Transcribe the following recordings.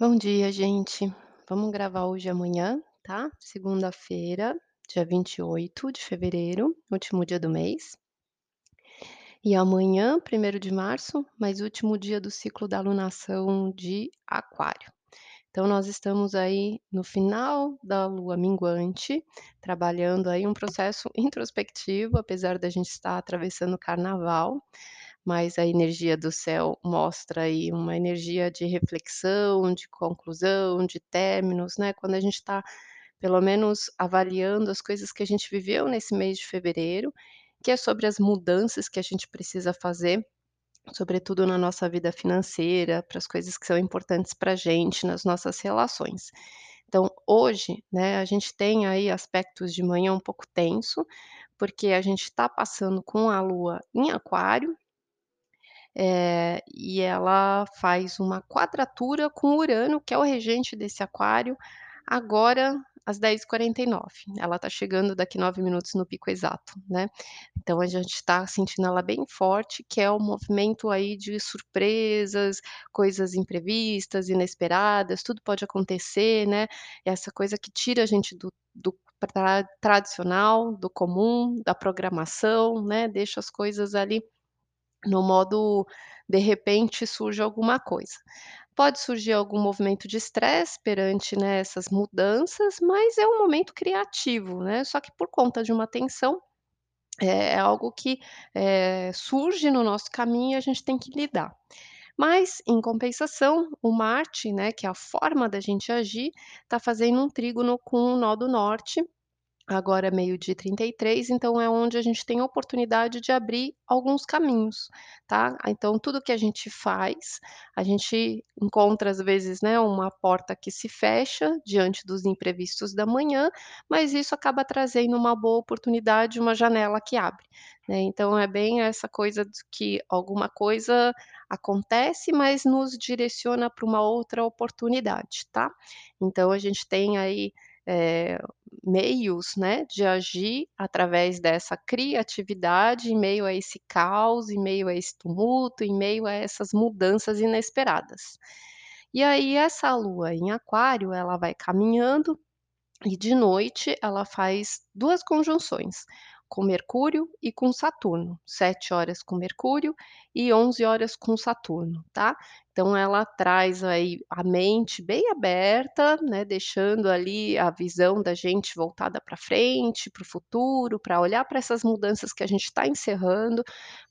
Bom dia, gente. Vamos gravar hoje amanhã, tá? Segunda-feira, dia 28 de fevereiro, último dia do mês. E amanhã, 1º de março, mais último dia do ciclo da alunação de Aquário. Então nós estamos aí no final da lua minguante, trabalhando aí um processo introspectivo, apesar da gente estar atravessando o carnaval, mas a energia do céu mostra aí uma energia de reflexão, de conclusão, de términos, né, quando a gente tá, pelo menos avaliando as coisas que a gente viveu nesse mês de fevereiro, que é sobre as mudanças que a gente precisa fazer, sobretudo na nossa vida financeira, para as coisas que são importantes pra gente, nas nossas relações. Então hoje, né, a gente tem aí aspectos de manhã um pouco tenso, porque a gente tá passando com a lua em Aquário eh, e ela faz uma quadratura com Urano, que é o regente desse Aquário, agora às 10h49. Ela tá chegando daqui 9 minutos no pico exato, né. Então a gente tá sentindo ela bem forte, que é o movimento aí de surpresas, coisas imprevistas, inesperadas, tudo pode acontecer, né. Essa coisa que tira a gente do do tra tradicional, do comum, da programação, né, deixa as coisas ali no modo de repente surge alguma coisa. Pode surgir algum movimento de estresse perante, né, essas mudanças, mas é um momento criativo, né, só que por conta de uma tensão, é é algo que, eh, surge no nosso caminho e a gente tem que lidar. Mas, em compensação, o Marte, né, que é a forma da gente agir, tá fazendo um trígono com o nó do norte, agora meio-dia e 33, então é onde a gente tem a oportunidade de abrir alguns caminhos, tá. Então tudo que a gente faz, a gente encontra às vezes, né, uma porta que se fecha diante dos imprevistos da manhã, mas isso acaba trazendo uma boa oportunidade, uma janela que abre, né. Então é bem essa coisa de que alguma coisa acontece, mas nos direciona pra uma outra oportunidade, tá. Então a gente tem aí, eh, meios, né, de agir através dessa criatividade em meio a esse caos, em meio a esse tumulto, em meio a essas mudanças inesperadas. E aí essa lua em Aquário, ela vai caminhando, e de noite ela faz 2 conjunções, com Mercúrio e com Saturno, 7h com Mercúrio e 11h com Saturno, tá. Então ela traz aí a mente bem aberta, né, deixando ali a visão da gente voltada pra frente, para o futuro, pra olhar pra essas mudanças que a gente tá encerrando,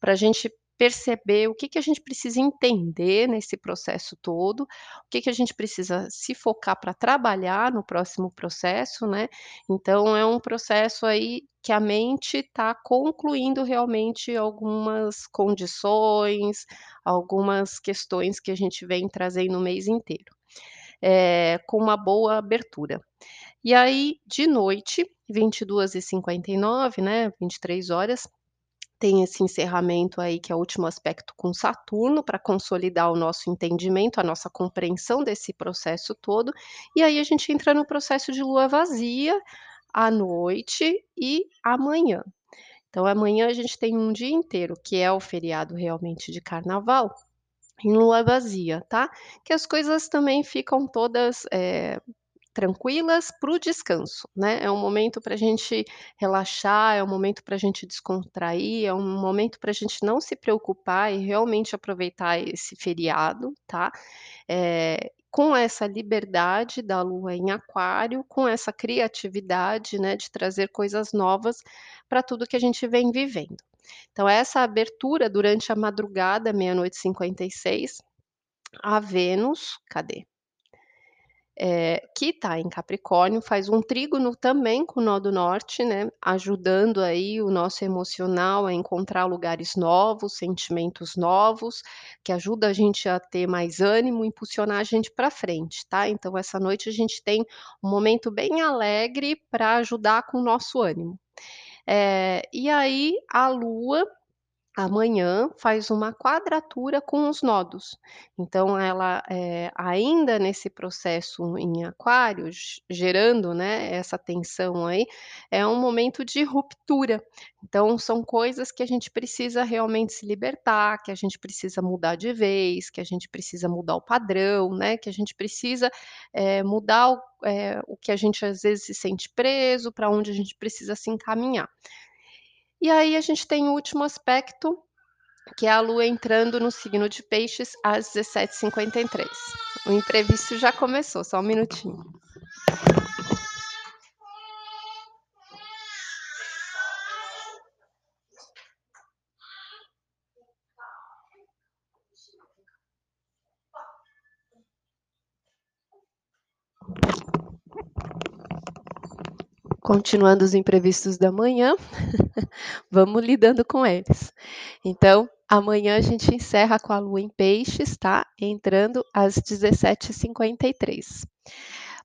pra gente perceber o que que a gente precisa entender nesse processo todo, o que que a gente precisa se focar pra trabalhar no próximo processo, né. Então é um processo aí que a mente tá concluindo realmente algumas condições, algumas questões que a gente vem trazendo o mês inteiro, eh, com uma boa abertura. E aí de noite, 22h59, né, 23h, tem esse encerramento aí que é o último aspecto com Saturno, pra consolidar o nosso entendimento, a nossa compreensão desse processo todo, e aí a gente entra no processo de lua vazia, à noite e amanhã. Então amanhã a gente tem um dia inteiro, que é o feriado realmente de carnaval, em lua vazia, tá. Que as coisas também ficam todas, eh, tranquilas para o descanso, né, é um momento pra gente relaxar, é um momento pra gente descontrair, é um momento pra gente não se preocupar e realmente aproveitar esse feriado, tá. Eh, com essa liberdade da lua em Aquário, com essa criatividade, né, de trazer coisas novas pra tudo que a gente vem vivendo. Então essa abertura durante a madrugada, meia-noite e 56, a Vênus cadê? Eh, que tá em Capricórnio, faz um trígono também com o nó do norte, né, ajudando aí o nosso emocional a encontrar lugares novos, sentimentos novos, que ajuda a gente a ter mais ânimo, impulsionar a gente pra frente, tá. Então essa noite a gente tem um momento bem alegre pra ajudar com o nosso ânimo. Eh, e aí a lua Amanhã faz uma quadratura com os nodos. Então ela, eh, ainda nesse processo em aquário, ge gerando, né, essa tensão aí, é um momento de ruptura. Então são coisas que a gente precisa realmente se libertar, que a gente precisa mudar de vez, que a gente precisa mudar o padrão, né, que a gente precisa, eh, mudar o eh, o que a gente às vezes se sente preso, pra onde a gente precisa se encaminhar. E aí a gente tem o último aspecto, que é a lua entrando no signo de peixes às 17h53. O imprevisto já começou, só um minutinho. Continuando os imprevistos da manhã, vamos lidando com eles. Então, amanhã a gente encerra com a lua em peixes, tá, entrando às 17h53.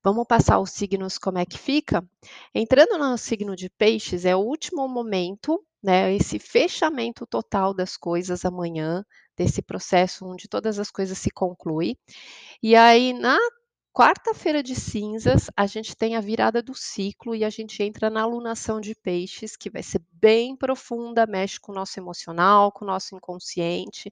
Vamos passar os signos como é que fica? Entrando no signo de peixes é o último momento, né, esse fechamento total das coisas amanhã, desse processo onde todas as coisas se conclui. E aí na quarta-feira de cinzas, a gente tem a virada do ciclo e a gente entra na alunação de peixes, que vai ser bem profunda, mexe com o nosso emocional, com o nosso inconsciente.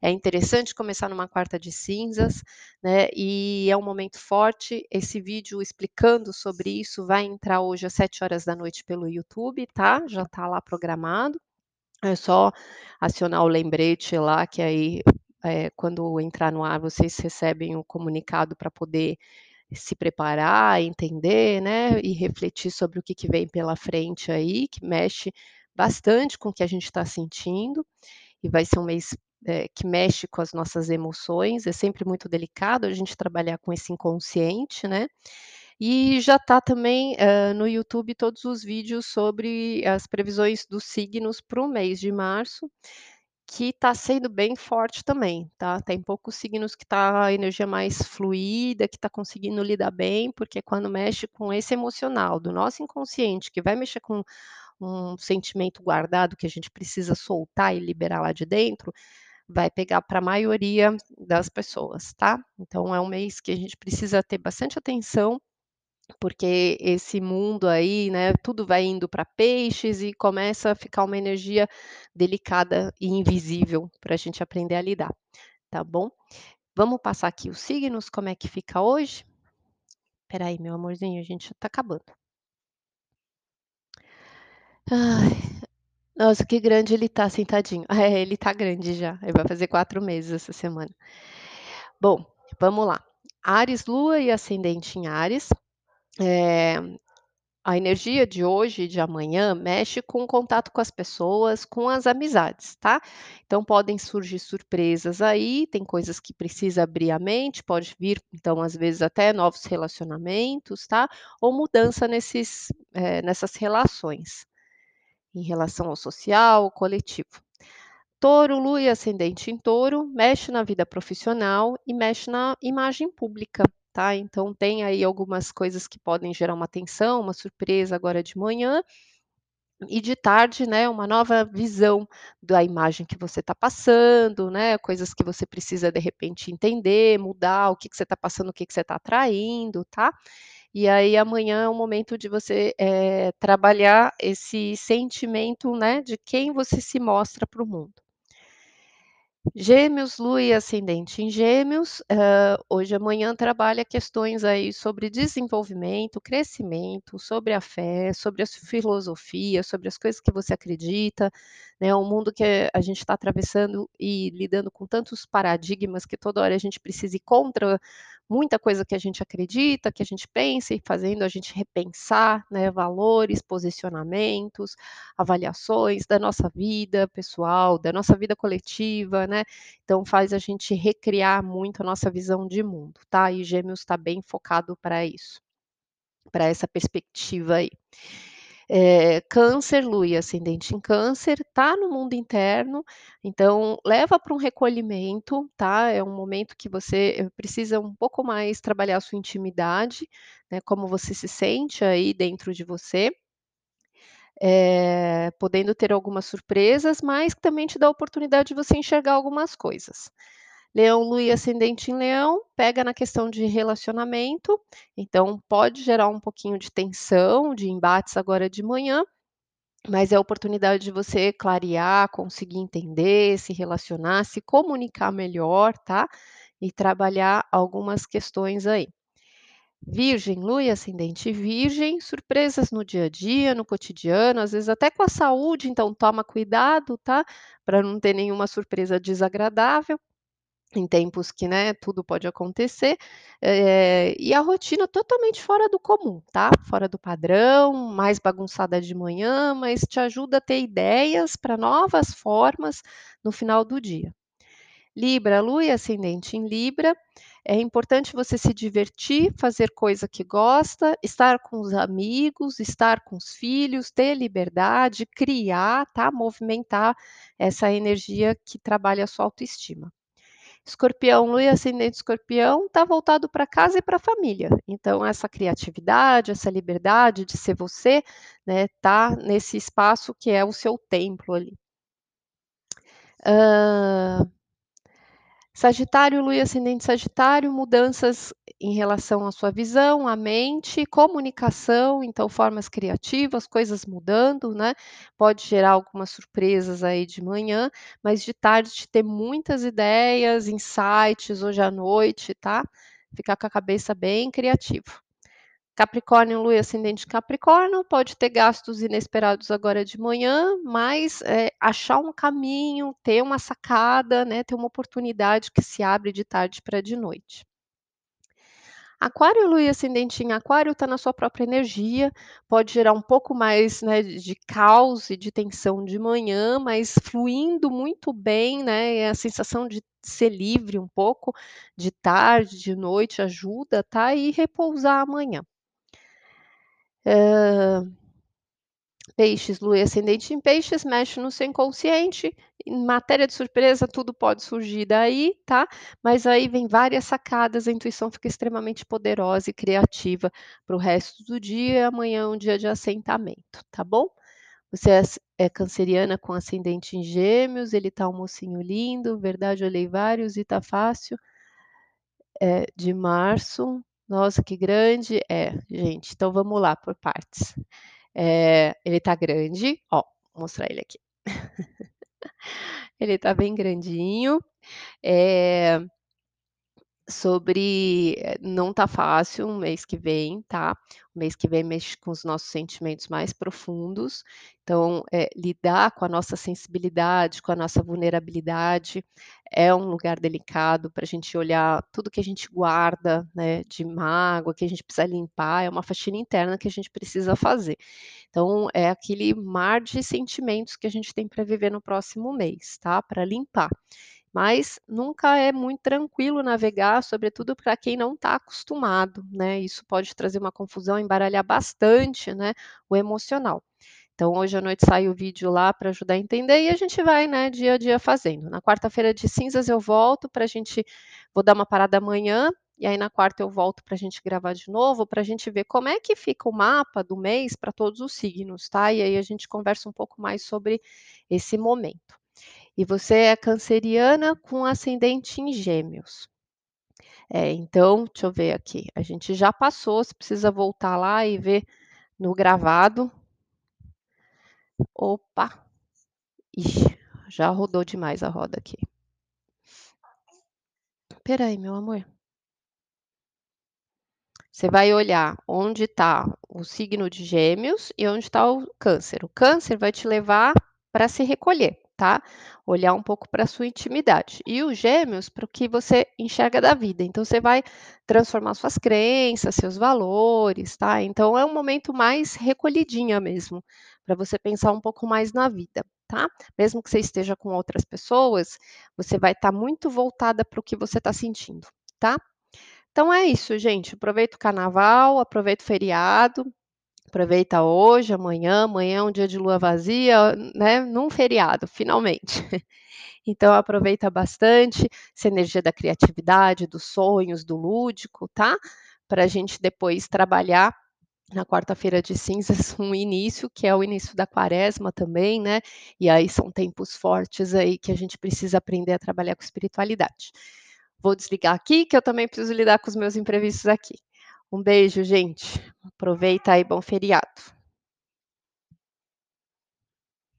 É interessante começar numa quarta de cinzas, né, e é um momento forte. Esse vídeo explicando sobre isso vai entrar hoje às 19h pelo YouTube, tá, já tá lá programado. É só acionar o lembrete lá que aí, eh, quando entrar no ar vocês recebem o comunicado pra poder se preparar, entender, né, e refletir sobre o que que vem pela frente aí, que mexe bastante com o que a gente tá sentindo, e vai ser um mês, eh, que mexe com as nossas emoções, é sempre muito delicado a gente trabalhar com esse inconsciente, né. E já tá também, hã, no YouTube todos os vídeos sobre as previsões dos signos para o mês de março, que tá sendo bem forte também, tá. Tem poucos signos que tá a energia mais fluida, que tá conseguindo lidar bem, porque quando mexe com esse emocional do nosso inconsciente, que vai mexer com um sentimento guardado que a gente precisa soltar e liberar lá de dentro, vai pegar pra maioria das pessoas, tá. Então é um mês que a gente precisa ter bastante atenção, porque esse mundo aí, né, tudo vai indo pra peixes e começa a ficar uma energia delicada e invisível pra gente aprender a lidar, tá bom. Vamos passar aqui os signos, como é que fica hoje? Espera aí meu amorzinho, a gente já tá acabando. Ai, nossa que grande ele tá sentadinho. É, ele tá grande já, ele vai fazer 4 meses essa semana. Bom, vamos lá. Áries, lua e ascendente em Áries, eh, a energia de hoje e de amanhã mexe com o contato com as pessoas, com as amizades, tá. Então podem surgir surpresas aí, tem coisas que precisa abrir a mente, pode vir então às vezes até novos relacionamentos, tá, ou mudança nesses, eh, nessas relações, em relação ao social, ao coletivo. Touro, lua e ascendente em touro, mexe na vida profissional e mexe na imagem pública, tá. Então tem aí algumas coisas que podem gerar uma tensão, uma surpresa agora de manhã, e de tarde, né, uma nova visão da imagem que você tá passando, né, coisas que você precisa de repente entender, mudar, o que que você tá passando, o que que você tá atraindo, tá. E aí amanhã é o momento de você, eh, trabalhar esse sentimento, né, de quem você se mostra para o mundo. Gêmeos, lua e ascendente em gêmeos, hã, hoje amanhã trabalha questões aí sobre desenvolvimento, crescimento, sobre a fé, sobre as filosofias, sobre as coisas que você acredita, né, o mundo que a gente tá atravessando e lidando com tantos paradigmas que toda hora a gente precisa ir contra muita coisa que a gente acredita, que a gente pensa e fazendo a gente repensar, né, valores, posicionamentos, avaliações da nossa vida pessoal, da nossa vida coletiva, né. Então faz a gente recriar muito a nossa visão de mundo, tá. E gêmeos tá bem focado pra isso, pra essa perspectiva aí. Eh, câncer, lua e ascendente em câncer, tá no mundo interno, então leva pra um recolhimento, tá. É um momento que você precisa um pouco mais trabalhar a sua intimidade, né, como você se sente aí dentro de você. eh, podendo ter algumas surpresas, mas também te dá a oportunidade de você enxergar algumas coisas. Leão, Lua e ascendente em Leão, pega na questão de relacionamento, então pode gerar um pouquinho de tensão, de embates agora de manhã, mas é a oportunidade de você clarear, conseguir entender, se relacionar, se comunicar melhor, tá? E trabalhar algumas questões aí. Virgem, Lua e ascendente Virgem, surpresas no dia a dia, no cotidiano, às vezes até com a saúde, então toma cuidado, tá? Para não ter nenhuma surpresa desagradável em tempos que, né, tudo pode acontecer, eh, e a rotina totalmente fora do comum, tá, fora do padrão, mais bagunçada de manhã, mas te ajuda a ter ideias para novas formas no final do dia. Libra, Lua e ascendente em Libra, é importante você se divertir, fazer coisa que gosta, estar com os amigos, estar com os filhos, ter liberdade, criar, tá, movimentar essa energia que trabalha a sua autoestima. Escorpião, Lua e ascendente Escorpião está voltado para casa e para a família. Então, essa criatividade, essa liberdade de ser você, né, tá nesse espaço que é o seu templo ali. Hã, Sagitário, Lua e ascendente Sagitário, mudanças em relação à sua visão, à mente, comunicação, então formas criativas, coisas mudando, né? Pode gerar algumas surpresas aí de manhã, mas de tarde ter muitas ideias, insights hoje à noite, tá? Ficar com a cabeça bem criativa. Capricórnio, Lua e ascendente Capricórnio, pode ter gastos inesperados agora de manhã, mas é, achar um caminho, ter uma sacada, né, ter uma oportunidade que se abre de tarde para de noite. Aquário, Lua e ascendente em Aquário está na sua própria energia, pode gerar um pouco mais né, de caos e de tensão de manhã, mas fluindo muito bem, né? A sensação de ser livre um pouco, de tarde, de noite, ajuda, tá? E repousar amanhã. Peixes, Lua e ascendente em Peixes, mexe no seu inconsciente, em matéria de surpresa, tudo pode surgir daí, tá? Mas aí vem várias sacadas, a intuição fica extremamente poderosa e criativa para o resto do dia, amanhã é um dia de assentamento, tá bom? Você é, é canceriana com ascendente em gêmeos, ele tá um mocinho lindo, verdade, olhei vários e tá fácil. É, de março, nossa, que grande. É, gente, então vamos lá por partes. É, ele tá grande, ó, vou mostrar ele aqui. ele tá bem grandinho. É, sobre eh, não tá fácil o mês que vem, tá? O mês que vem mexe com os nossos sentimentos mais profundos. Então, é, lidar com a nossa sensibilidade, com a nossa vulnerabilidade, é um lugar delicado para a gente olhar tudo que a gente guarda, né, de mágoa, que a gente precisa limpar, é uma faxina interna que a gente precisa fazer. Então, é aquele mar de sentimentos que a gente tem para viver no próximo mês, tá? Para limpar mas nunca é muito tranquilo navegar, sobretudo para quem não está acostumado, né? Isso pode trazer uma confusão, embaralhar bastante, né, o emocional. Então, hoje à noite sai o vídeo lá para ajudar a entender e a gente vai, né, dia a dia fazendo. Na quarta-feira de cinzas eu volto para a gente, vou dar uma parada amanhã, e aí na quarta eu volto para a gente gravar de novo, para a gente ver como é que fica o mapa do mês para todos os signos, tá? E aí a gente conversa um pouco mais sobre esse momento. E você é canceriana com ascendente em gêmeos. É, então, deixa eu ver aqui. A gente já passou, você precisa voltar lá e ver no gravado. Opa! Ixi, já rodou demais a roda aqui. Espera aí, meu amor. Você vai olhar onde está o signo de gêmeos e onde está o câncer. O câncer vai te levar para se recolher tá? Olhar um pouco para a sua intimidade. E os gêmeos para o que você enxerga da vida. Então, você vai transformar suas crenças, seus valores, tá? Então, é um momento mais recolhidinha mesmo, para você pensar um pouco mais na vida, tá? Mesmo que você esteja com outras pessoas, você vai estar tá muito voltada para o que você está sentindo, tá? Então é isso, gente. Aproveita o carnaval, aproveita o feriado, Aproveita hoje, amanhã, amanhã é um dia de lua vazia, né, num feriado, finalmente. Então aproveita bastante essa energia da criatividade, dos sonhos, do lúdico, tá? Para a gente depois trabalhar na quarta-feira de cinzas, um início, que é o início da quaresma também, né, e aí são tempos fortes aí que a gente precisa aprender a trabalhar com espiritualidade. Vou desligar aqui, que eu também preciso lidar com os meus imprevistos aqui. Um beijo, gente. Aproveita aí, bom feriado.